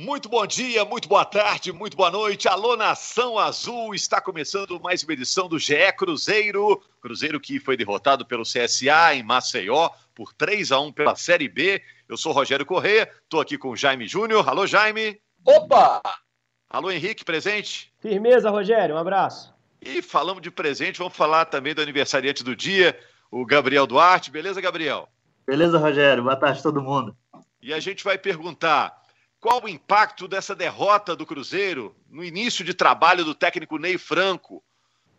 Muito bom dia, muito boa tarde, muito boa noite. Alô, Nação Azul, está começando mais uma edição do GE Cruzeiro. Cruzeiro que foi derrotado pelo CSA em Maceió por 3 a 1 pela Série B. Eu sou Rogério Corrêa, estou aqui com o Jaime Júnior. Alô, Jaime. Opa! Alô, Henrique, presente? Firmeza, Rogério, um abraço. E falamos de presente, vamos falar também do aniversariante do dia, o Gabriel Duarte. Beleza, Gabriel? Beleza, Rogério. Boa tarde a todo mundo. E a gente vai perguntar qual o impacto dessa derrota do Cruzeiro no início de trabalho do técnico Ney Franco?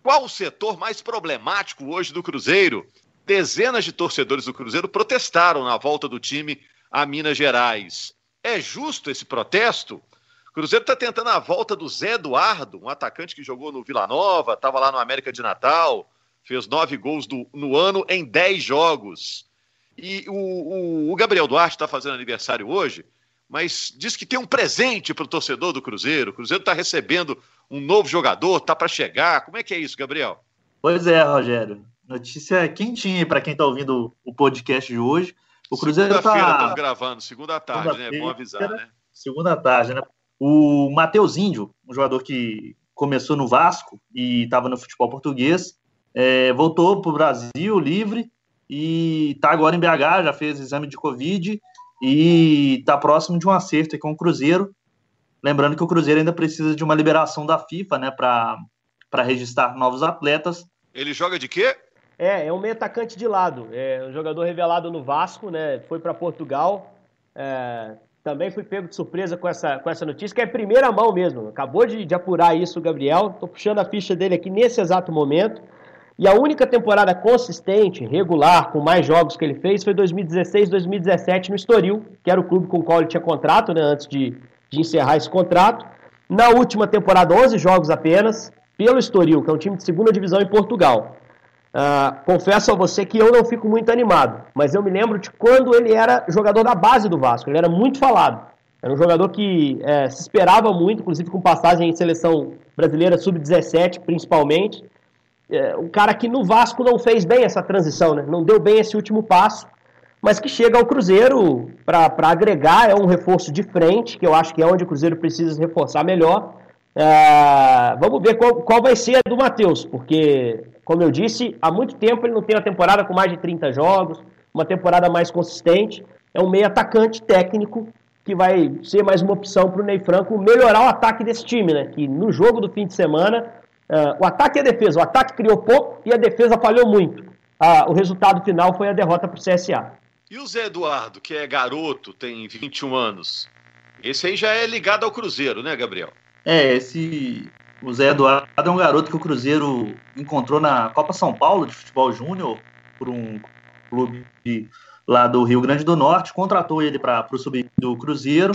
Qual o setor mais problemático hoje do Cruzeiro? Dezenas de torcedores do Cruzeiro protestaram na volta do time a Minas Gerais. É justo esse protesto? O Cruzeiro está tentando a volta do Zé Eduardo, um atacante que jogou no Vila Nova, estava lá no América de Natal, fez nove gols do, no ano em dez jogos. E o, o, o Gabriel Duarte está fazendo aniversário hoje mas diz que tem um presente para o torcedor do Cruzeiro. O Cruzeiro está recebendo um novo jogador, está para chegar. Como é que é isso, Gabriel? Pois é, Rogério. Notícia quentinha para quem está ouvindo o podcast de hoje. O Cruzeiro está. Segunda-feira estamos gravando, segunda tarde, segunda né? É bom avisar, né? Segunda tarde, né? O Matheus Índio, um jogador que começou no Vasco e estava no futebol português, é, voltou para o Brasil livre e está agora em BH, já fez exame de Covid e está próximo de um acerto com o Cruzeiro. Lembrando que o Cruzeiro ainda precisa de uma liberação da FIFA, né, para registrar novos atletas. Ele joga de quê? É, é um meio atacante de lado. É um jogador revelado no Vasco, né? Foi para Portugal. É, também fui pego de surpresa com essa, com essa notícia, que é primeira mão mesmo. Acabou de, de apurar isso o Gabriel. Estou puxando a ficha dele aqui nesse exato momento. E a única temporada consistente, regular, com mais jogos que ele fez foi 2016, 2017 no Estoril, que era o clube com o qual ele tinha contrato, né, antes de, de encerrar esse contrato. Na última temporada, 11 jogos apenas, pelo Estoril, que é um time de segunda divisão em Portugal. Uh, confesso a você que eu não fico muito animado, mas eu me lembro de quando ele era jogador da base do Vasco, ele era muito falado. Era um jogador que é, se esperava muito, inclusive com passagem em seleção brasileira sub-17, principalmente é, um cara que no Vasco não fez bem essa transição, né? não deu bem esse último passo, mas que chega ao Cruzeiro para agregar, é um reforço de frente, que eu acho que é onde o Cruzeiro precisa reforçar melhor. É, vamos ver qual, qual vai ser a do Matheus, porque, como eu disse, há muito tempo ele não tem uma temporada com mais de 30 jogos, uma temporada mais consistente. É um meio atacante técnico que vai ser mais uma opção para o Ney Franco melhorar o ataque desse time, né? Que no jogo do fim de semana Uh, o ataque e a defesa. O ataque criou pouco e a defesa falhou muito. Uh, o resultado final foi a derrota para o CSA. E o Zé Eduardo, que é garoto, tem 21 anos. Esse aí já é ligado ao Cruzeiro, né, Gabriel? É, esse. O Zé Eduardo é um garoto que o Cruzeiro encontrou na Copa São Paulo de futebol júnior por um clube lá do Rio Grande do Norte, contratou ele para o sub do Cruzeiro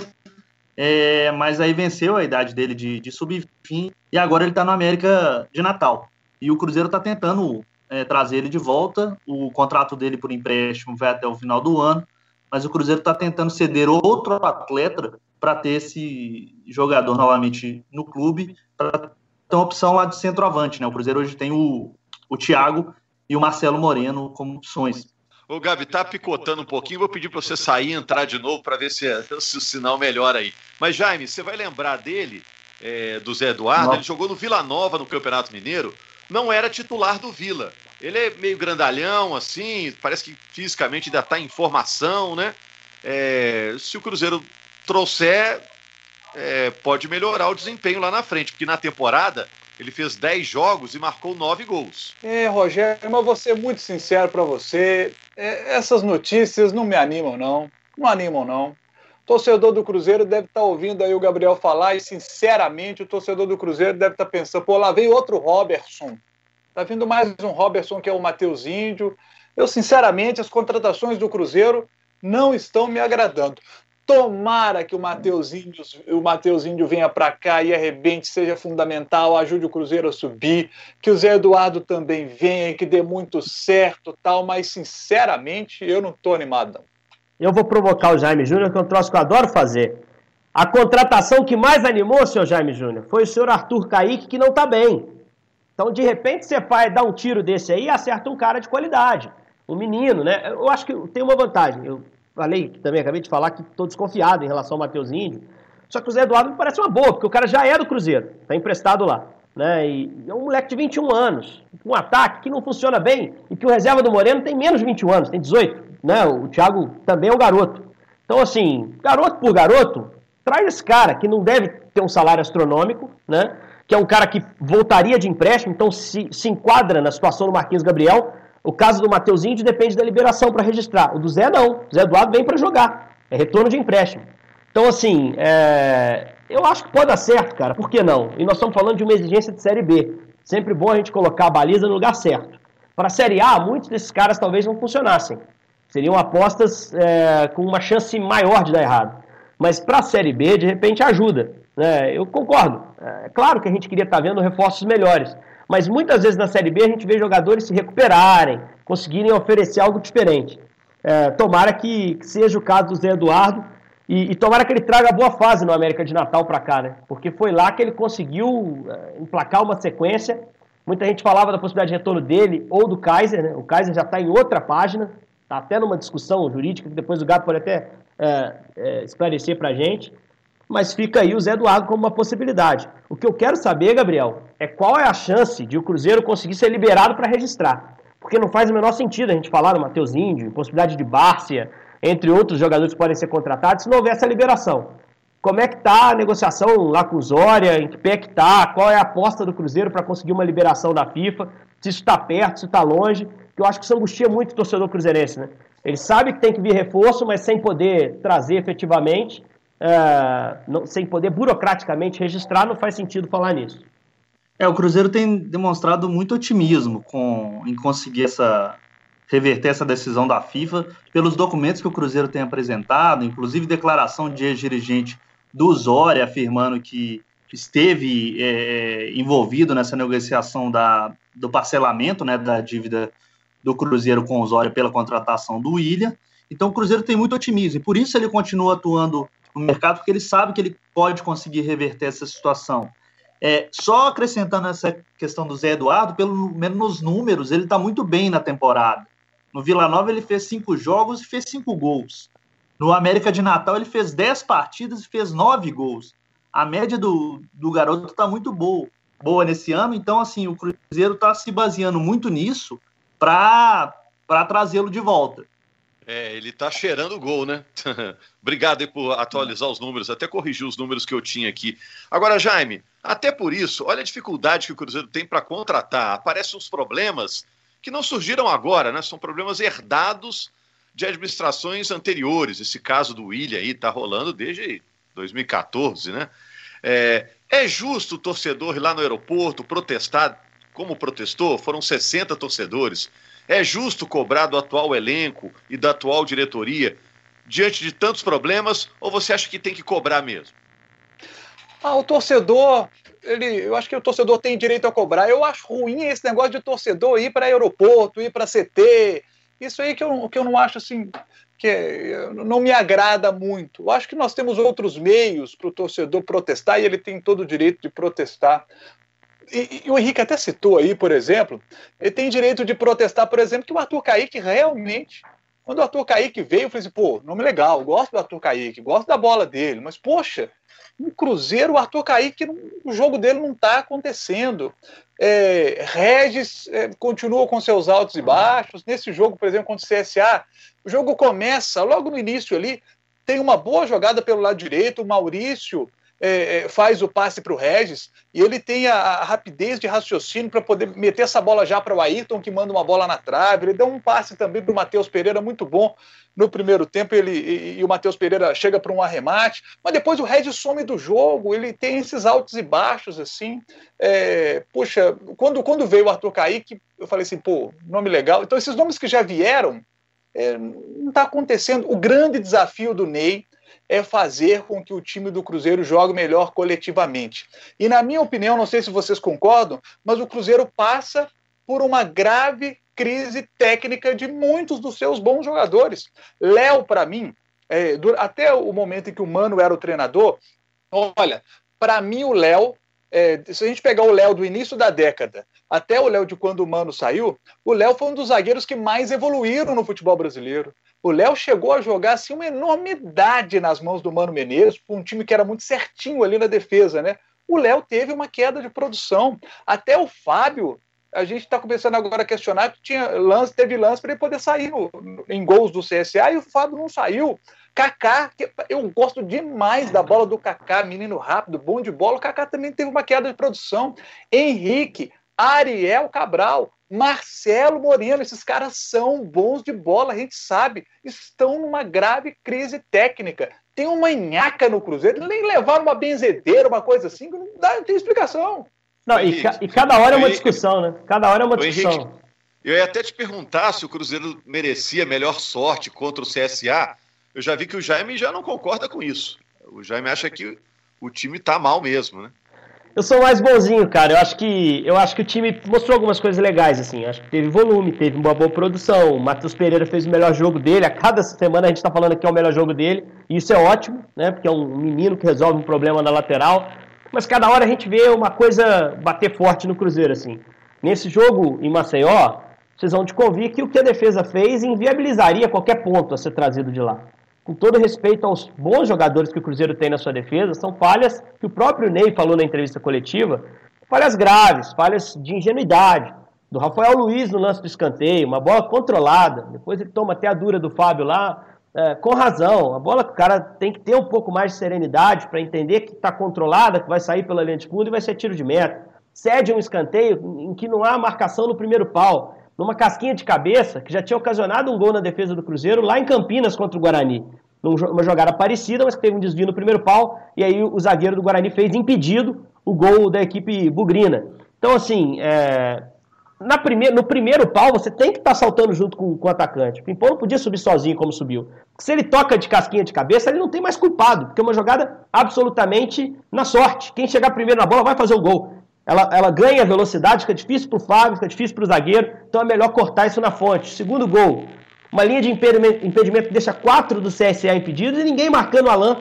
é, mas aí venceu a idade dele de, de sub-20 e agora ele está no América de Natal. E o Cruzeiro está tentando é, trazer ele de volta. O contrato dele por empréstimo vai até o final do ano, mas o Cruzeiro está tentando ceder outro atleta para ter esse jogador novamente no clube, para ter uma opção lá de centroavante. Né? O Cruzeiro hoje tem o, o Thiago e o Marcelo Moreno como opções. Ô, Gabi, tá picotando um pouquinho. Vou pedir para você sair e entrar de novo para ver se, se, o sinal melhora aí. Mas, Jaime, você vai lembrar dele, é, do Zé Eduardo. Não. Ele jogou no Vila Nova, no Campeonato Mineiro. Não era titular do Vila. Ele é meio grandalhão, assim. Parece que fisicamente ainda está em formação, né? É, se o Cruzeiro trouxer, é, pode melhorar o desempenho lá na frente. Porque na temporada ele fez 10 jogos e marcou 9 gols. É, Rogério, mas vou ser muito sincero para você. É, essas notícias não me animam, não. Não animam, não. Torcedor do Cruzeiro deve estar tá ouvindo aí o Gabriel falar e, sinceramente, o torcedor do Cruzeiro deve estar tá pensando: pô, lá vem outro Robertson. Tá vindo mais um Robertson que é o Matheus Índio. Eu, sinceramente, as contratações do Cruzeiro não estão me agradando. Tomara que o Matheus Índio, o Mateus Índio venha para cá e arrebente, seja fundamental, ajude o Cruzeiro a subir, que o Zé Eduardo também venha, que dê muito certo, tal, mas sinceramente eu não estou animado não. Eu vou provocar o Jaime Júnior, que é um troço que eu adoro fazer. A contratação que mais animou, senhor Jaime Júnior, foi o senhor Arthur Caíque, que não está bem. Então, de repente, você vai dar um tiro desse aí e acerta um cara de qualidade. Um menino, né? Eu acho que tem uma vantagem. Eu falei também, acabei de falar que estou desconfiado em relação ao Matheus Índio, Só que o Zé Eduardo me parece uma boa, porque o cara já é do Cruzeiro, tá emprestado lá. Né? E é um moleque de 21 anos, um ataque que não funciona bem e que o reserva do Moreno tem menos de 21 anos, tem 18. Né? O Thiago também é um garoto. Então, assim, garoto por garoto, traz esse cara que não deve ter um salário astronômico, né? que é um cara que voltaria de empréstimo, então se, se enquadra na situação do Marquinhos Gabriel. O caso do Mateuzinho depende da liberação para registrar. O do Zé não. O Zé Eduardo vem para jogar. É retorno de empréstimo. Então, assim, é... eu acho que pode dar certo, cara. Por que não? E nós estamos falando de uma exigência de Série B. Sempre bom a gente colocar a baliza no lugar certo. Para a Série A, muitos desses caras talvez não funcionassem. Seriam apostas é, com uma chance maior de dar errado. Mas para a Série B, de repente, ajuda. Né? Eu concordo. É claro que a gente queria estar tá vendo reforços melhores. Mas muitas vezes na Série B a gente vê jogadores se recuperarem, conseguirem oferecer algo diferente. É, tomara que, que, seja o caso do Zé Eduardo e, e, tomara que ele traga boa fase no América de Natal para cá, né? Porque foi lá que ele conseguiu é, emplacar uma sequência. Muita gente falava da possibilidade de retorno dele ou do Kaiser, né? O Kaiser já está em outra página, está até numa discussão jurídica que depois o Gato pode até é, é, esclarecer para a gente mas fica aí o Zé Eduardo como uma possibilidade. O que eu quero saber, Gabriel, é qual é a chance de o Cruzeiro conseguir ser liberado para registrar. Porque não faz o menor sentido a gente falar no Matheus Índio, possibilidade de Bárcia, entre outros jogadores que podem ser contratados, se não houver essa liberação. Como é que está a negociação lá com o Zória? Em que pé que está? Qual é a aposta do Cruzeiro para conseguir uma liberação da FIFA? Se isso está perto, se está longe? Que eu acho que isso angustia muito o torcedor cruzeirense, né? Ele sabe que tem que vir reforço, mas sem poder trazer efetivamente é, não, sem poder burocraticamente registrar, não faz sentido falar nisso. É, o Cruzeiro tem demonstrado muito otimismo com, em conseguir essa reverter essa decisão da FIFA pelos documentos que o Cruzeiro tem apresentado, inclusive declaração de ex-dirigente do Zória afirmando que esteve é, envolvido nessa negociação da, do parcelamento né, da dívida do Cruzeiro com o Zória pela contratação do William. Então o Cruzeiro tem muito otimismo e por isso ele continua atuando no mercado, porque ele sabe que ele pode conseguir reverter essa situação. É, só acrescentando essa questão do Zé Eduardo, pelo menos nos números, ele está muito bem na temporada. No Vila Nova ele fez cinco jogos e fez cinco gols. No América de Natal ele fez dez partidas e fez nove gols. A média do, do garoto está muito boa, boa nesse ano, então assim o Cruzeiro está se baseando muito nisso para trazê-lo de volta. É, ele tá cheirando gol, né? Obrigado aí por atualizar os números, até corrigir os números que eu tinha aqui. Agora, Jaime, até por isso, olha a dificuldade que o Cruzeiro tem para contratar. Aparecem uns problemas que não surgiram agora, né? São problemas herdados de administrações anteriores. Esse caso do William aí tá rolando desde 2014, né? É, é justo o torcedor ir lá no aeroporto protestar como protestou? Foram 60 torcedores é justo cobrar do atual elenco e da atual diretoria diante de tantos problemas ou você acha que tem que cobrar mesmo? Ah, o torcedor, ele, eu acho que o torcedor tem direito a cobrar. Eu acho ruim esse negócio de torcedor ir para aeroporto, ir para CT. Isso aí que eu, que eu não acho assim, que não me agrada muito. Eu acho que nós temos outros meios para o torcedor protestar e ele tem todo o direito de protestar e, e, o Henrique até citou aí, por exemplo, ele tem direito de protestar, por exemplo, que o Arthur Kaique realmente, quando o Arthur Kaique veio, eu falei assim, pô, nome legal, gosto do Arthur Kaique, gosto da bola dele, mas poxa, no Cruzeiro, o Arthur Kaique, o jogo dele não está acontecendo. É, Regis é, continua com seus altos e baixos. Nesse jogo, por exemplo, contra o CSA, o jogo começa logo no início ali, tem uma boa jogada pelo lado direito, o Maurício é, é, faz o passe para o Regis e ele tem a, a rapidez de raciocínio para poder meter essa bola já para o Ayrton, que manda uma bola na trave. Ele deu um passe também para o Matheus Pereira muito bom no primeiro tempo. Ele, e, e o Matheus Pereira chega para um arremate, mas depois o Regis some do jogo. Ele tem esses altos e baixos assim. É, puxa, quando, quando veio o Arthur Kaique, eu falei assim, pô, nome legal. Então, esses nomes que já vieram. É, não está acontecendo. O grande desafio do Ney é fazer com que o time do Cruzeiro jogue melhor coletivamente. E na minha opinião, não sei se vocês concordam, mas o Cruzeiro passa por uma grave crise técnica de muitos dos seus bons jogadores. Léo, para mim, é, até o momento em que o Mano era o treinador, olha, para mim o Léo, é, se a gente pegar o Léo do início da década até o Léo de quando o Mano saiu, o Léo foi um dos zagueiros que mais evoluíram no futebol brasileiro. O Léo chegou a jogar assim uma enormidade nas mãos do Mano Menezes, um time que era muito certinho ali na defesa, né? O Léo teve uma queda de produção. Até o Fábio, a gente está começando agora a questionar que tinha lance, teve lance para ele poder sair no, em gols do CSA e o Fábio não saiu. Kaká, eu gosto demais da bola do Kaká, menino rápido, bom de bola. O Kaká também teve uma queda de produção. Henrique, Ariel Cabral, Marcelo Moreno, esses caras são bons de bola, a gente sabe, estão numa grave crise técnica. Tem uma nhaca no Cruzeiro, nem levaram uma benzedeira, uma coisa assim, não, dá, não tem explicação. Não, e, e, cada hora é uma discussão, né? Cada hora é uma discussão. Henrique, eu ia até te perguntar se o Cruzeiro merecia melhor sorte contra o CSA. Eu já vi que o Jaime já não concorda com isso. O Jaime acha que o time está mal mesmo, né? Eu sou mais bonzinho, cara. Eu acho que eu acho que o time mostrou algumas coisas legais, assim. Eu acho que teve volume, teve uma boa produção. O Matheus Pereira fez o melhor jogo dele. A cada semana a gente está falando que é o melhor jogo dele. E isso é ótimo, né? Porque é um menino que resolve um problema na lateral. Mas cada hora a gente vê uma coisa bater forte no Cruzeiro, assim. Nesse jogo em Maceió, vocês vão te convir que o que a defesa fez inviabilizaria qualquer ponto a ser trazido de lá com todo respeito aos bons jogadores que o Cruzeiro tem na sua defesa, são falhas que o próprio Ney falou na entrevista coletiva, falhas graves, falhas de ingenuidade. Do Rafael Luiz no lance do escanteio, uma bola controlada, depois ele toma até a dura do Fábio lá, é, com razão. A bola que o cara tem que ter um pouco mais de serenidade para entender que está controlada, que vai sair pela linha de fundo e vai ser tiro de meta. Cede um escanteio em que não há marcação no primeiro pau numa casquinha de cabeça, que já tinha ocasionado um gol na defesa do Cruzeiro lá em Campinas contra o Guarani. Numa jogada parecida, mas que teve um desvio no primeiro pau, e aí o zagueiro do Guarani fez impedido o gol da equipe bugrina. Então, assim, é... Na primeir, no primeiro pau, você tem que estar tá saltando junto com, com, o atacante. O Pimpão não podia subir sozinho como subiu. Se ele toca de casquinha de cabeça, ele não tem mais culpado, porque é uma jogada absolutamente na sorte. Quem chegar primeiro na bola vai fazer o gol. Ela, ela ganha velocidade, fica difícil para o Fábio, fica difícil para o zagueiro, então é melhor cortar isso na fonte. Segundo gol, uma linha de impedimento, que deixa quatro do CSA impedidos e ninguém marcando o Alain,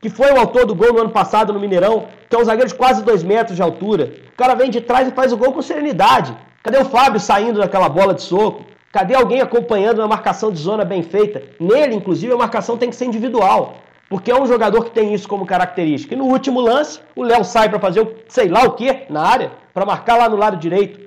que foi o autor do gol no ano passado no Mineirão, que é um zagueiro de quase dois metros de altura. O cara vem de trás e faz o gol com serenidade. Cadê o Fábio saindo daquela bola de soco? Cadê alguém acompanhando uma marcação de zona bem feita? Nele, inclusive, a marcação tem que ser individual. Porque é um jogador que tem isso como característica. E no último lance, o Léo sai para fazer o sei lá o que na área, para marcar lá no lado direito.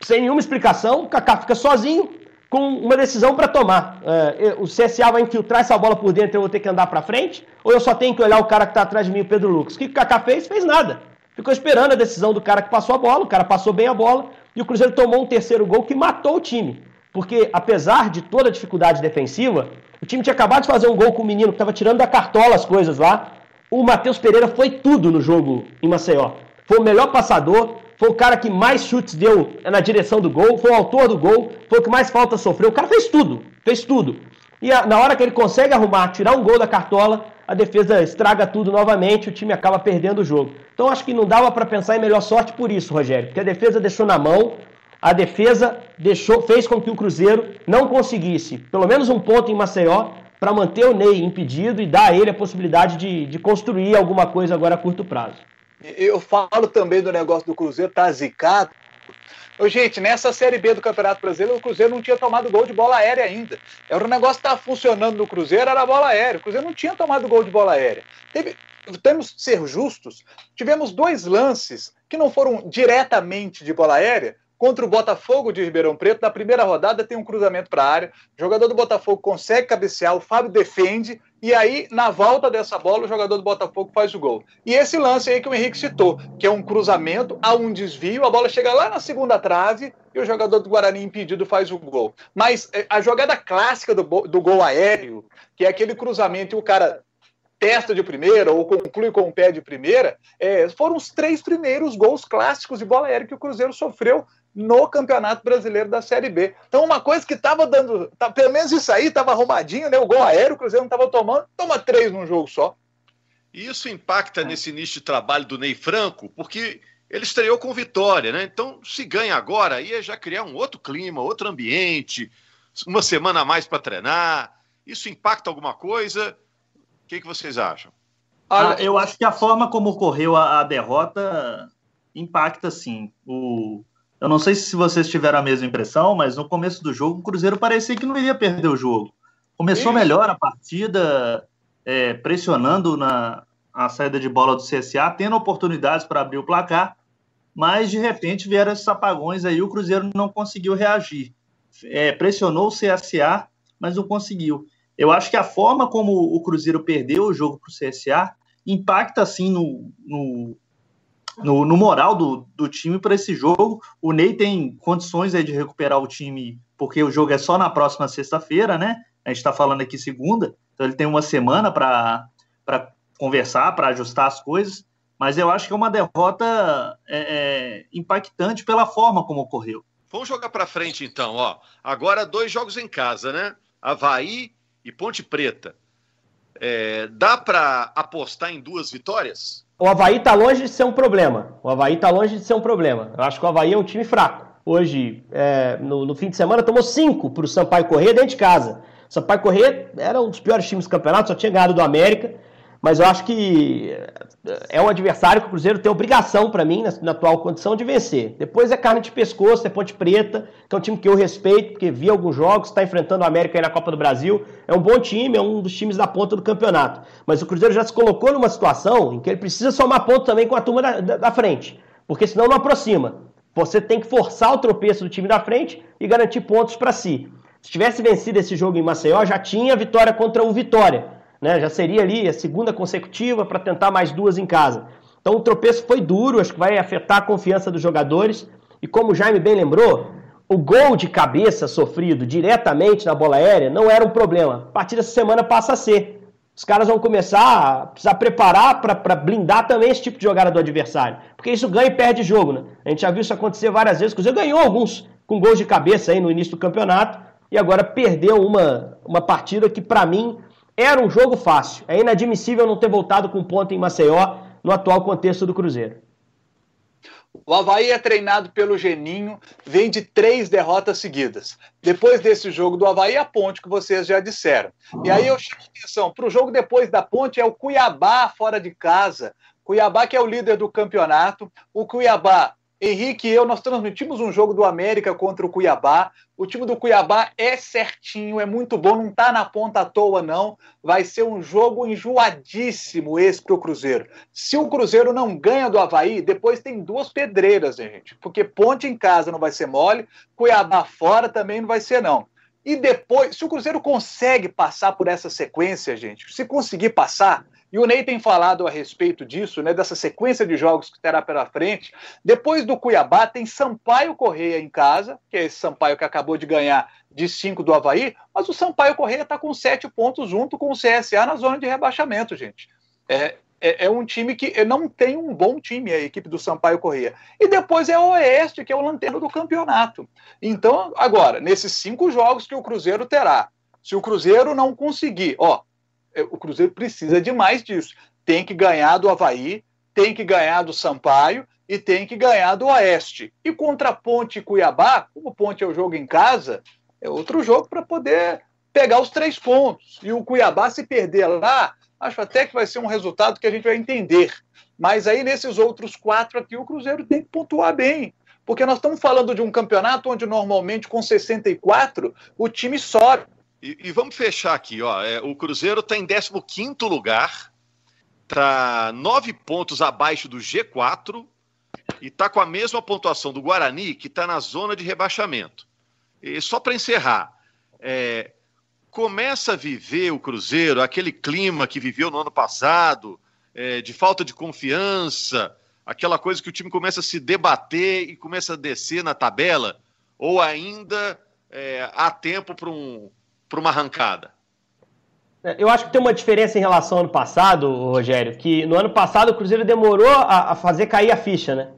Sem nenhuma explicação, o Kaká fica sozinho, com uma decisão para tomar. É, o CSA vai infiltrar essa bola por dentro, eu vou ter que andar para frente, ou eu só tenho que olhar o cara que está atrás de mim, o Pedro Lucas. O que o Kaká fez? Fez nada. Ficou esperando a decisão do cara que passou a bola, o cara passou bem a bola, e o Cruzeiro tomou um terceiro gol que matou o time. Porque, apesar de toda a dificuldade defensiva, o time tinha acabado de fazer um gol com o menino que estava tirando da cartola as coisas lá. O Matheus Pereira foi tudo no jogo em Maceió. Foi o melhor passador, foi o cara que mais chutes deu na direção do gol, foi o autor do gol, foi o que mais falta sofreu. O cara fez tudo, fez tudo. E a, na hora que ele consegue arrumar, tirar um gol da cartola, a defesa estraga tudo novamente, o time acaba perdendo o jogo. Então acho que não dava para pensar em melhor sorte por isso, Rogério, porque a defesa deixou na mão, a defesa deixou, fez com que o Cruzeiro não conseguisse pelo menos um ponto em Maceió para manter o Ney impedido e dar a ele a possibilidade de, de construir alguma coisa agora a curto prazo. Eu falo também do negócio do Cruzeiro tá zicado. Ô, gente, nessa Série B do Campeonato Brasileiro, o Cruzeiro não tinha tomado gol de bola aérea ainda. Era o negócio que estava funcionando no Cruzeiro, era a bola aérea. O Cruzeiro não tinha tomado gol de bola aérea. Teve, temos que ser justos. Tivemos dois lances que não foram diretamente de bola aérea, Contra o Botafogo de Ribeirão Preto, na primeira rodada tem um cruzamento para a área. O jogador do Botafogo consegue cabecear, o Fábio defende, e aí, na volta dessa bola, o jogador do Botafogo faz o gol. E esse lance aí que o Henrique citou, que é um cruzamento, há um desvio, a bola chega lá na segunda trave e o jogador do Guarani impedido faz o gol. Mas eh, a jogada clássica do, do gol aéreo, que é aquele cruzamento e o cara testa de primeira ou conclui com o pé de primeira, é, foram os três primeiros gols clássicos de bola aérea que o Cruzeiro sofreu no Campeonato Brasileiro da Série B. Então, uma coisa que estava dando, tá, pelo menos isso aí estava arrumadinho, né? O gol aéreo, o Cruzeiro não estava tomando, toma três num jogo só. E isso impacta é. nesse início de trabalho do Ney Franco, porque ele estreou com vitória, né? Então, se ganha agora, ia já criar um outro clima, outro ambiente, uma semana a mais para treinar. Isso impacta alguma coisa? O que, que vocês acham? Ah, eu acho que a forma como ocorreu a, a derrota impacta, sim. O, Eu não sei se vocês tiveram a mesma impressão, mas no começo do jogo o Cruzeiro parecia que não iria perder o jogo. Começou Isso. melhor a partida, é, pressionando na a saída de bola do CSA, tendo oportunidades para abrir o placar, mas de repente vieram esses apagões aí, o Cruzeiro não conseguiu reagir. É, pressionou o CSA, mas não conseguiu. Eu acho que a forma como o Cruzeiro perdeu o jogo para o CSA impacta assim no, no, no, no moral do, do time para esse jogo. O Ney tem condições aí de recuperar o time, porque o jogo é só na próxima sexta-feira, né? A gente está falando aqui segunda, então ele tem uma semana para conversar, para ajustar as coisas. Mas eu acho que é uma derrota é, é, impactante pela forma como ocorreu. Vamos jogar para frente então, ó. Agora dois jogos em casa, né? Havaí e Ponte Preta. É, dá para apostar em duas vitórias? O Havaí está longe de ser um problema. O Havaí está longe de ser um problema. Eu acho que o Havaí é um time fraco. Hoje, é, no, no, fim de semana, tomou cinco para o Sampaio Corrêa dentro de casa. Sampaio Corrêa era um dos piores times do campeonato, só tinha ganhado do América mas eu acho que é um adversário que o Cruzeiro tem obrigação, para mim, na, na, atual condição, de vencer. Depois é carne de pescoço, é Ponte Preta, que é um time que eu respeito, porque vi alguns jogos, está enfrentando o América aí na Copa do Brasil. É um bom time, é um dos times da ponta do campeonato. Mas o Cruzeiro já se colocou numa situação em que ele precisa somar ponto também com a turma da, da, da frente, porque senão não aproxima. Você tem que forçar o tropeço do time da frente e garantir pontos para si. Se tivesse vencido esse jogo em Maceió, já tinha vitória contra o Vitória né? Já seria ali a segunda consecutiva para tentar mais duas em casa. Então o tropeço foi duro, acho que vai afetar a confiança dos jogadores. E como o Jaime bem lembrou, o gol de cabeça sofrido diretamente na bola aérea não era um problema. A partir dessa semana passa a ser. Os caras vão começar a precisar preparar para blindar também esse tipo de jogada do adversário. Porque isso ganha e perde jogo, né? A gente já viu isso acontecer várias vezes. O Cruzeiro ganhou alguns com gols de cabeça aí no início do campeonato e agora perdeu uma, uma partida que, para mim, era um jogo fácil. É inadmissível não ter voltado com ponto em Maceió no atual contexto do Cruzeiro. O Havaí é treinado pelo Geninho, vem de três derrotas seguidas. Depois desse jogo do Havaí, a ponte que vocês já disseram. E aí eu chamo atenção: para o jogo depois da ponte é o Cuiabá fora de casa. Cuiabá, que é o líder do campeonato. O Cuiabá Henrique e eu, nós transmitimos um jogo do América contra o Cuiabá. O time do Cuiabá é certinho, é muito bom, não está na ponta à toa, não. Vai ser um jogo enjoadíssimo esse para o Cruzeiro. Se o Cruzeiro não ganha do Havaí, depois tem duas pedreiras, gente. Porque ponte em casa não vai ser mole, Cuiabá fora também não vai ser, não. E depois, se o Cruzeiro consegue passar por essa sequência, gente, se conseguir passar, e o Ney tem falado a respeito disso, né, dessa sequência de jogos que terá pela frente. Depois do Cuiabá, tem Sampaio Correia em casa, que é esse Sampaio que acabou de ganhar de 5 do Havaí, mas o Sampaio Correia está com 7 pontos junto com o CSA na zona de rebaixamento, gente. É, é, é, um time que não tem um bom time, a equipe do Sampaio Correia. E depois é o Oeste, que é o lanterno do campeonato. Então, agora, nesses cinco jogos que o Cruzeiro terá, se o Cruzeiro não conseguir, ó, o Cruzeiro precisa de mais disso. Tem que ganhar do Havaí, tem que ganhar do Sampaio e tem que ganhar do Oeste. E contra Ponte e Cuiabá, como Ponte é o jogo em casa, é outro jogo para poder pegar os três pontos. E o Cuiabá, se perder lá, acho até que vai ser um resultado que a gente vai entender. Mas aí, nesses outros quatro aqui, o Cruzeiro tem que pontuar bem. Porque nós estamos falando de um campeonato onde normalmente com 64 o time sobe. E, e vamos fechar aqui, ó. É, o Cruzeiro está em 15 lugar, está nove pontos abaixo do G4 e está com a mesma pontuação do Guarani, que está na zona de rebaixamento. E só para encerrar, é, começa a viver o Cruzeiro aquele clima que viveu no ano passado, é, de falta de confiança, aquela coisa que o time começa a se debater e começa a descer na tabela, ou ainda é, há tempo para um, para uma arrancada? É, eu acho que tem uma diferença em relação ao ano passado, Rogério, que no ano passado o Cruzeiro demorou a, a fazer cair a ficha, né?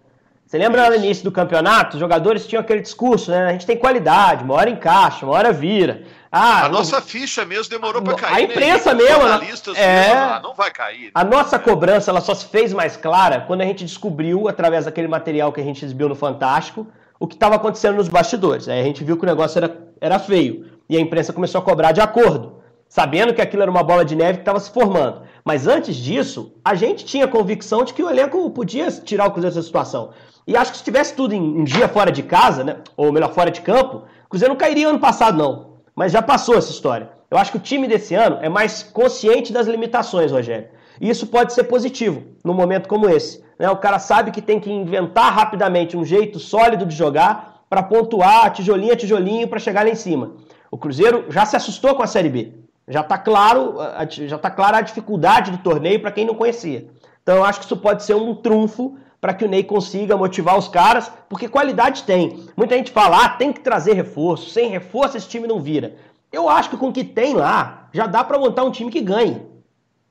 Você lembra no início do campeonato, os jogadores tinham aquele discurso, né? A gente tem qualidade, uma hora encaixa, uma hora vira. Ah, a nossa ficha mesmo demorou para cair. A né? imprensa né? mesmo, é, mesmo, não vai cair. Né? A nossa cobrança ela só se fez mais clara quando a gente descobriu, através daquele material que a gente exibiu no Fantástico, o que estava acontecendo nos bastidores. Aí a gente viu que o negócio era, era feio e a imprensa começou a cobrar de acordo. sabendo que aquilo era uma bola de neve que estava se formando. Mas antes disso, a gente tinha convicção de que o elenco podia tirar o Cruzeiro dessa situação. E acho que se tivesse tudo em um dia fora de casa, né, ou melhor, fora de campo, o Cruzeiro não cairia ano passado, não. Mas já passou essa história. Eu acho que o time desse ano é mais consciente das limitações, Rogério. E isso pode ser positivo num momento como esse. Né? O cara sabe que tem que inventar rapidamente um jeito sólido de jogar para pontuar tijolinho a tijolinho para chegar lá em cima. O Cruzeiro já se assustou com a Série B. Já está claro, já tá clara a dificuldade do torneio para quem não conhecia. Então eu acho que isso pode ser um trunfo para que o Ney consiga motivar os caras, porque qualidade tem. Muita gente fala, ah, tem que trazer reforço, sem reforço esse time não vira. Eu acho que com o que tem lá, já dá para montar um time que ganhe.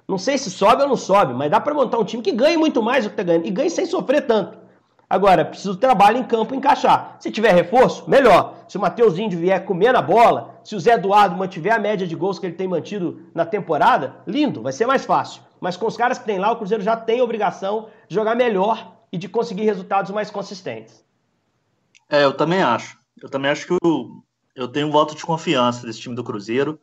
Não sei se sobe ou não sobe, mas dá para montar um time que ganhe muito mais do que está ganhando. E ganhe sem sofrer tanto. Agora, precisa do trabalho em campo encaixar. Se tiver reforço, melhor. Se o Matheus Índio vier comer na bola, se o Zé Eduardo mantiver a média de gols que ele tem mantido na temporada, lindo, vai ser mais fácil. Mas com os caras que tem lá, o Cruzeiro já tem a obrigação de jogar melhor e de conseguir resultados mais consistentes. É, eu também acho. Eu também acho que eu, eu tenho um voto de confiança desse time do Cruzeiro.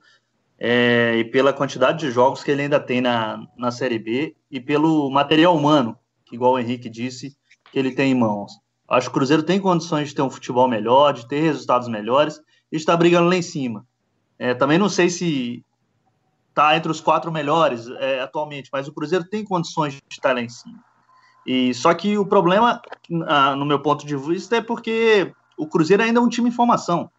É, e pela quantidade de jogos que ele ainda tem na, na Série B e pelo material humano, que, igual o Henrique disse, que ele tem em mãos. Acho que o Cruzeiro tem condições de ter um futebol melhor, de ter resultados melhores está brigando lá em cima. É, também não sei se está entre os quatro melhores é, atualmente, mas o Cruzeiro tem condições de estar lá em cima. E só que o problema, no meu ponto de vista, é porque o Cruzeiro ainda é um time em formação.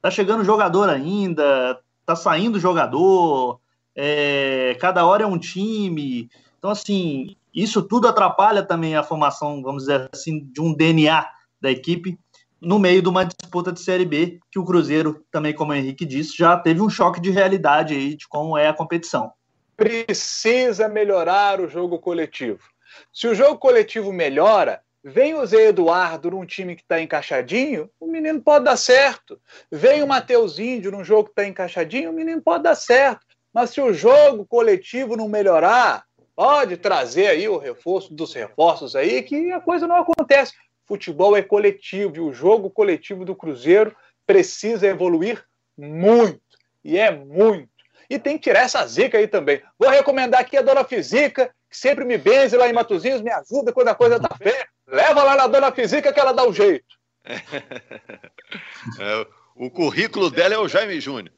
Tá chegando jogador ainda, tá saindo jogador, é, cada hora é um time. Então, assim, isso tudo atrapalha também a formação, vamos dizer assim, de um DNA da equipe no meio de uma disputa de Série B, que o Cruzeiro, também como o Henrique disse, já teve um choque de realidade aí de como é a competição. Precisa melhorar o jogo coletivo. Se o jogo coletivo melhora, vem o Zé Eduardo num time que está encaixadinho, o menino pode dar certo. Vem o Matheus Índio num jogo que está encaixadinho, o menino pode dar certo. Mas se o jogo coletivo não melhorar, pode trazer aí o reforço dos reforços aí, que a coisa não acontece. Futebol é coletivo e o jogo coletivo do Cruzeiro precisa evoluir muito. E é muito. E tem que tirar essa zica aí também. Vou recomendar aqui a Dona Fisica, que sempre me benze lá em Matozinhos, me ajuda quando a coisa tá feia. Leva lá na Dona Fisica que ela dá o jeito. É, o currículo dela é o Jaime Júnior.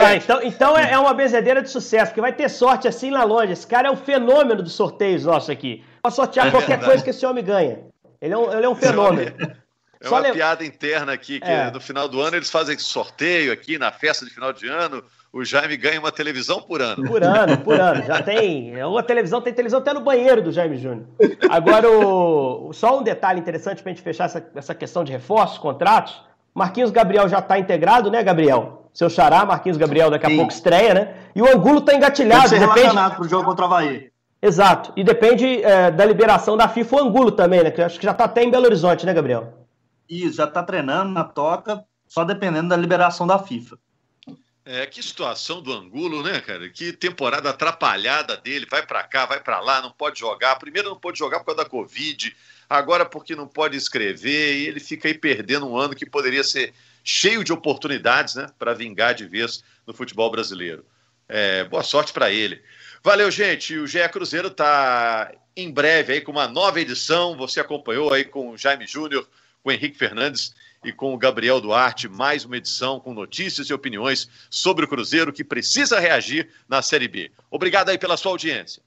Ah, então então é, é uma benzedeira de sucesso, porque vai ter sorte assim lá longe. Esse cara é um fenômeno dos sorteios nossos aqui. Pode sortear qualquer coisa que esse homem ganha. Ele é um, ele é um fenômeno. É uma piada interna aqui, que é. no final do ano eles fazem sorteio aqui na festa de final de ano. O Jaime ganha uma televisão por ano. Por ano, por ano. Já tem. Uma televisão, tem televisão até no banheiro do Jaime Júnior. Agora, o, só um detalhe interessante para a gente fechar essa, essa questão de reforços, contratos. Marquinhos Gabriel já está integrado, né, Gabriel? Seu xará, Marquinhos Gabriel, daqui a Sim. pouco estreia, né? E o Angulo está engatilhado. Deve ser depende... relacionado para o jogo contra o Havaí. Exato. E depende é, da liberação da FIFA o Angulo também, né? Que acho que já está até em Belo Horizonte, né, Gabriel? Isso, já está treinando na toca, só dependendo da liberação da FIFA. É, que situação do Angulo, né, cara? Que temporada atrapalhada dele, vai para cá, vai para lá, não pode jogar. Primeiro não pode jogar por causa da Covid, agora porque não pode escrever, e ele fica aí perdendo um ano que poderia ser cheio de oportunidades, né, para vingar de vez no futebol brasileiro. É, boa sorte para ele. Valeu, gente. O GE Cruzeiro está em breve aí com uma nova edição. Você acompanhou aí com o Jaime Júnior, com o Henrique Fernandes e com o Gabriel Duarte, mais uma edição com notícias e opiniões sobre o Cruzeiro que precisa reagir na Série B. Obrigado aí pela sua audiência.